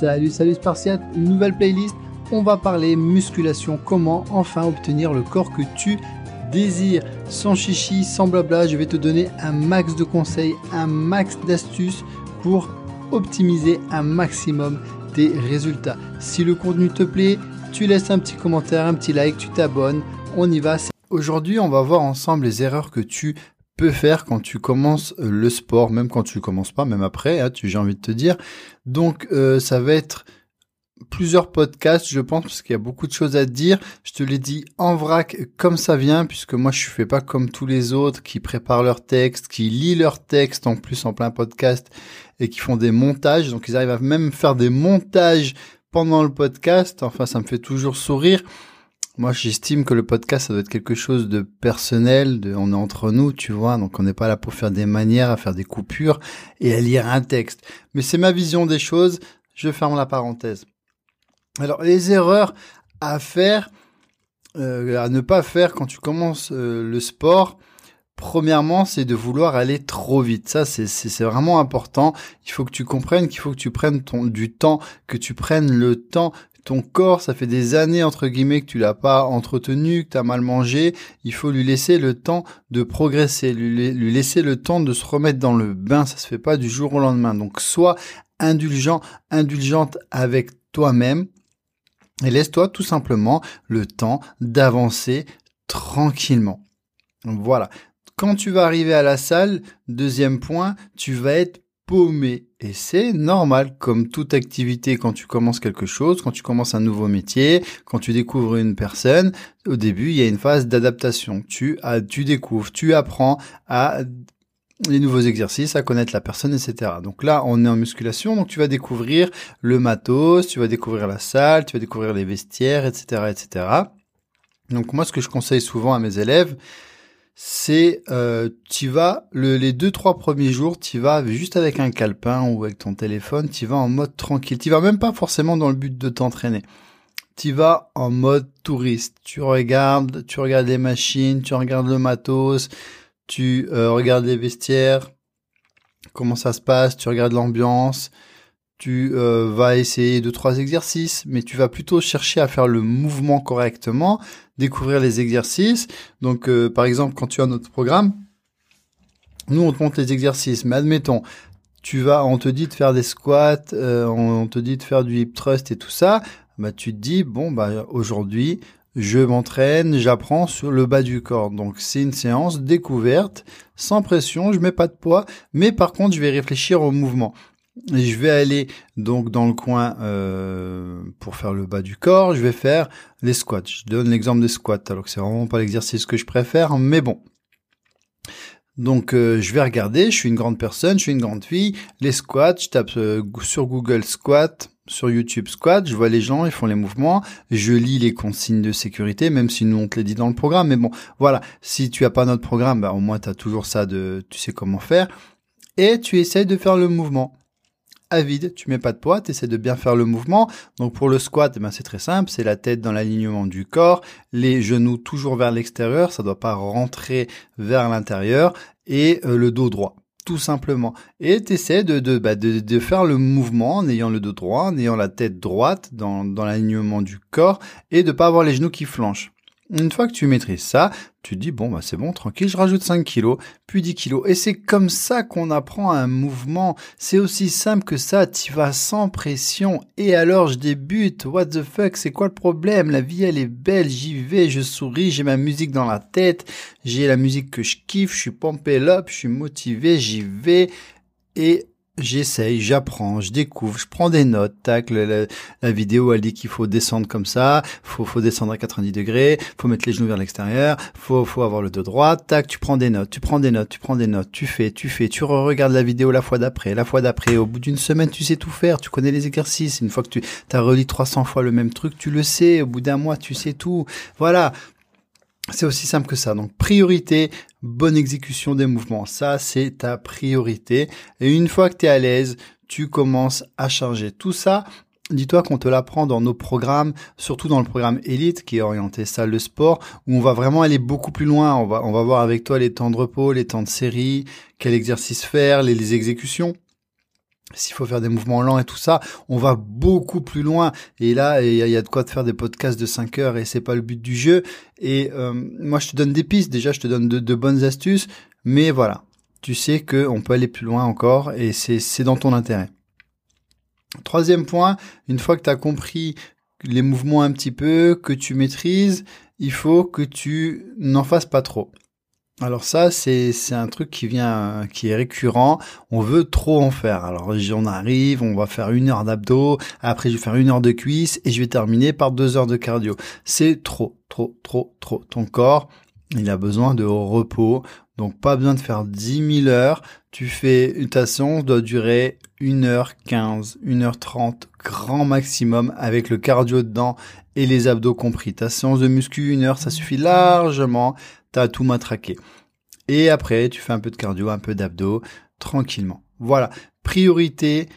Salut, salut Spartiate, nouvelle playlist. On va parler musculation, comment enfin obtenir le corps que tu désires. Sans chichi, sans blabla, je vais te donner un max de conseils, un max d'astuces pour optimiser un maximum tes résultats. Si le contenu te plaît, tu laisses un petit commentaire, un petit like, tu t'abonnes, on y va. Aujourd'hui, on va voir ensemble les erreurs que tu faire quand tu commences euh, le sport, même quand tu commences pas, même après, hein, j'ai envie de te dire. Donc, euh, ça va être plusieurs podcasts, je pense, parce qu'il y a beaucoup de choses à dire. Je te l'ai dit en vrac comme ça vient, puisque moi je fais pas comme tous les autres qui préparent leurs textes, qui lisent leurs textes en plus en plein podcast et qui font des montages. Donc ils arrivent à même faire des montages pendant le podcast. Enfin, ça me fait toujours sourire. Moi, j'estime que le podcast, ça doit être quelque chose de personnel, on est entre nous, tu vois, donc on n'est pas là pour faire des manières, à faire des coupures et à lire un texte. Mais c'est ma vision des choses, je ferme la parenthèse. Alors, les erreurs à faire, euh, à ne pas faire quand tu commences euh, le sport, Premièrement, c'est de vouloir aller trop vite. Ça, c'est vraiment important. Il faut que tu comprennes qu'il faut que tu prennes ton, du temps, que tu prennes le temps ton corps, ça fait des années entre guillemets que tu l'as pas entretenu, que tu as mal mangé, il faut lui laisser le temps de progresser, lui, laisser le temps de se remettre dans le bain, ça se fait pas du jour au lendemain. Donc sois indulgent, indulgente avec toi-même et laisse-toi tout simplement le temps d'avancer tranquillement. Voilà. Quand tu vas arriver à la salle, deuxième point, tu vas être paumé. Et c'est normal, comme toute activité, quand tu commences quelque chose, quand tu commences un nouveau métier, quand tu découvres une personne, au début, il y a une phase d'adaptation. Tu, tu découvres, tu apprends à les nouveaux exercices, à connaître la personne, etc. Donc là, on est en musculation, donc tu vas découvrir le matos, tu vas découvrir la salle, tu vas découvrir les vestiaires, etc., etc. Donc moi, ce que je conseille souvent à mes élèves, c'est euh, tu vas le, les deux trois premiers jours, tu vas juste avec un calepin ou avec ton téléphone, tu vas en mode tranquille. Tu vas même pas forcément dans le but de t'entraîner. Tu vas en mode touriste. Tu regardes, tu regardes les machines, tu regardes le matos, tu euh, regardes les vestiaires, comment ça se passe, tu regardes l'ambiance, tu euh, vas essayer deux trois exercices, mais tu vas plutôt chercher à faire le mouvement correctement, découvrir les exercices. Donc euh, par exemple, quand tu as notre programme, nous on te montre les exercices, mais admettons, tu vas, on te dit de faire des squats, euh, on, te dit de faire du hip thrust et tout ça, bah tu te dis bon bah aujourd'hui je m'entraîne, j'apprends sur le bas du corps. Donc c'est une séance découverte, sans pression, je mets pas de poids, mais par contre je vais réfléchir au mouvement. Je vais aller donc dans le coin euh, pour faire le bas du corps. Je vais faire les squats. Je donne l'exemple des squats, alors que c'est vraiment pas l'exercice que je préfère, mais bon. Donc euh, je vais regarder. Je suis une grande personne, je suis une grande fille. Les squats, je tape euh, sur Google squat, sur YouTube squat. Je vois les gens, ils font les mouvements. Je lis les consignes de sécurité, même si nous on te les dit dans le programme. Mais bon, voilà. Si tu as pas notre programme, bah, au moins tu as toujours ça de, tu sais comment faire. Et tu essayes de faire le mouvement à vide, tu mets pas de poids, tu de bien faire le mouvement. Donc pour le squat, eh ben c'est très simple, c'est la tête dans l'alignement du corps, les genoux toujours vers l'extérieur, ça doit pas rentrer vers l'intérieur et euh, le dos droit tout simplement. Et tu de, de, bah, de, de, faire le mouvement en ayant le dos droit, en ayant la tête droite dans, dans l'alignement du corps et de pas avoir les genoux qui flanchent. Une fois que tu maîtrises ça, tu dis bon bah c'est bon, tranquille, je rajoute 5 kilos, puis 10 kilos. Et c'est comme ça qu'on apprend un mouvement. C'est aussi simple que ça, tu vas sans pression. Et alors je débute, what the fuck, c'est quoi le problème? La vie elle est belle, j'y vais, je souris, j'ai ma musique dans la tête, j'ai la musique que je kiffe, je suis pompé up, je suis motivé, j'y vais. Et j'essaye, j'apprends, je découvre, je prends des notes. Tac, la, vidéo elle dit qu'il faut descendre comme ça, faut faut descendre à 90 degrés, faut mettre les genoux vers l'extérieur, faut faut avoir le dos droit. Tac, tu prends des notes, tu prends des notes, tu prends des notes, tu fais, tu fais, tu re-regardes la vidéo la fois d'après, la fois d'après. Au bout d'une semaine, tu sais tout faire, tu connais les exercices. Une fois que tu as relis 300 fois le même truc, tu le sais. Au bout d'un mois, tu sais tout. Voilà. C'est aussi simple que ça. Donc priorité, bonne exécution des mouvements. Ça, c'est ta priorité. Et une fois que tu à l'aise, tu commences à charger. Tout ça, dis-toi qu'on te l'apprend dans nos programmes, surtout dans le programme Elite qui est orienté salle de sport, où on va vraiment aller beaucoup plus loin. On va, on va voir avec toi les temps de repos, les temps de série, quel exercice faire, les, les exécutions. S'il faut faire des mouvements lents et tout ça, on va beaucoup plus loin. Et là, il y, a de quoi te faire des podcasts de 5 heures et c'est pas le but du jeu. Et euh, moi, je te donne des pistes. Déjà, je te donne de, bonnes astuces. Mais voilà, tu sais que on peut aller plus loin encore et c'est dans ton intérêt. Troisième point, une fois que tu as compris les mouvements un petit peu, que tu maîtrises, il faut que tu n'en fasses pas trop. Alors ça, c'est un truc qui vient, qui est récurrent. On veut trop en faire. Alors on arrive, on va faire une heure d'abdos, après je vais faire une heure de cuisse et je vais terminer par deux heures de cardio. C'est trop, trop, trop, trop. Ton corps, il a besoin de repos. Donc pas besoin de faire 10 000 heures. Tu fais ta séance doit durer 1 heure 15, 1 heure 30 grand maximum avec le cardio dedans et les abdos compris. Ta séance de muscu 1 heure, ça suffit largement t'as tout matraqué. Et après, tu fais un peu de cardio, un peu d'abdos, tranquillement. Voilà. Priorité,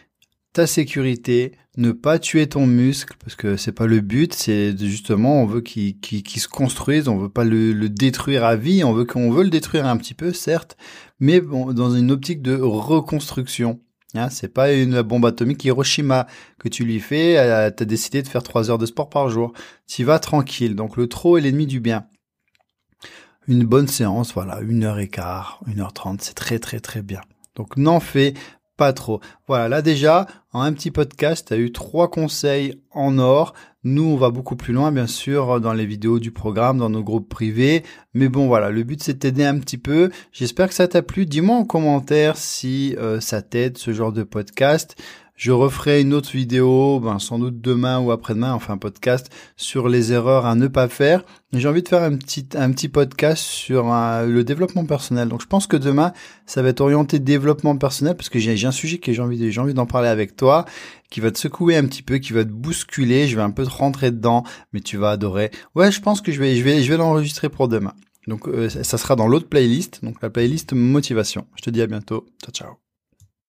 ta sécurité, ne pas tuer ton muscle, parce que c'est pas le but, c'est justement, on veut qu'il se construise, on veut pas le, détruire à vie, on veut qu'on veut le détruire un petit peu, certes, mais bon, dans une optique de reconstruction. Hein, c'est pas une bombe atomique Hiroshima que tu lui fais, euh, t'as décidé de faire trois heures de sport par jour. Tu vas tranquille. Donc le trop est l'ennemi du bien une bonne séance, voilà, une heure et quart, une heure trente, c'est très très très bien. Donc n'en fais pas trop. Voilà, là déjà, en un petit podcast, tu as eu trois conseils en or. Nous, on va beaucoup plus loin, bien sûr, dans les vidéos du programme, dans nos groupes privés. Mais bon, voilà, le but, c'est de t'aider un petit peu. J'espère que ça t'a plu. Dis-moi en commentaire si euh, ça t'aide, ce genre de podcast. Je referai une autre vidéo, ben, sans doute demain ou après-demain, enfin un podcast sur les erreurs à ne pas faire. J'ai envie de faire un petit, un petit podcast sur le développement personnel. Donc je pense que demain, ça va être orienté développement personnel parce que j'ai un sujet que j'ai envie, j'ai envie d'en parler avec toi, qui va te secouer un petit peu, qui va te bousculer. Je vais un peu te rentrer dedans, mais tu vas adorer. Ouais, je pense que je vais, je vais, je vais l'enregistrer pour demain. Donc euh, ça sera dans l'autre playlist, donc la playlist motivation. Je te dis à bientôt. Ciao ciao.